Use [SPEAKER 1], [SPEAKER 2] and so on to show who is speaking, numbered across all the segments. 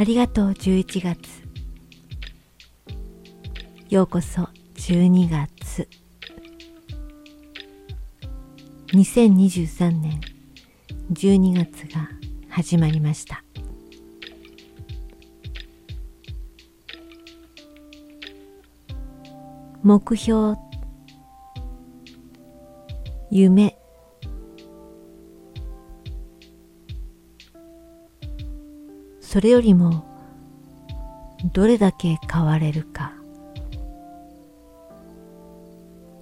[SPEAKER 1] ありがとう11月。ようこそ12月。2023年12月が始まりました。目標夢それよりもどれだけ変われるか。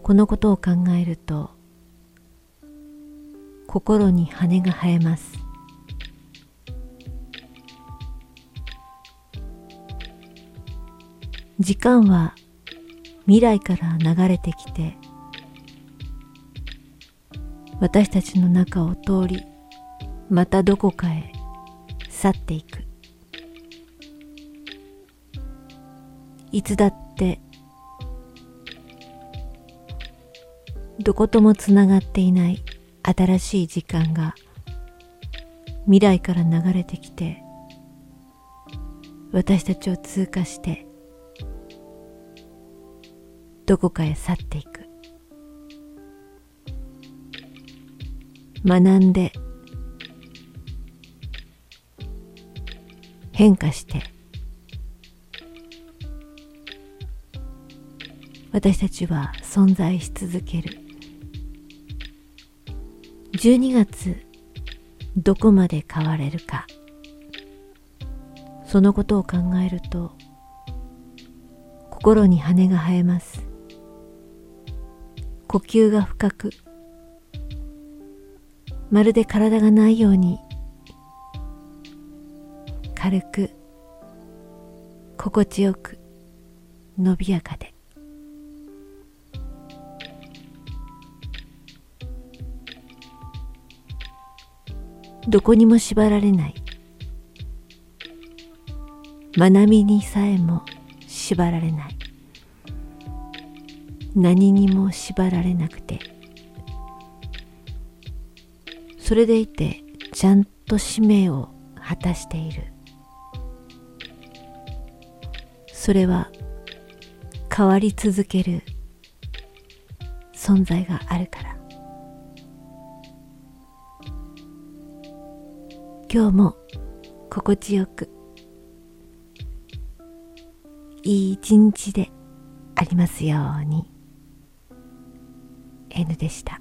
[SPEAKER 1] このことを考えると心に羽が生えます。時間は未来から流れてきて私たちの中を通りまたどこかへ去っていく。いつだってどこともつながっていない新しい時間が未来から流れてきて私たちを通過してどこかへ去っていく。学んで変化して私たちは存在し続ける。12月どこまで変われるか。そのことを考えると心に羽が生えます。呼吸が深くまるで体がないように軽く心地よく伸びやかで。どこにも縛られない。学びにさえも縛られない。何にも縛られなくて。それでいてちゃんと使命を果たしている。それは変わり続ける存在があるから。今日も心地よくいい一日でありますように N でした。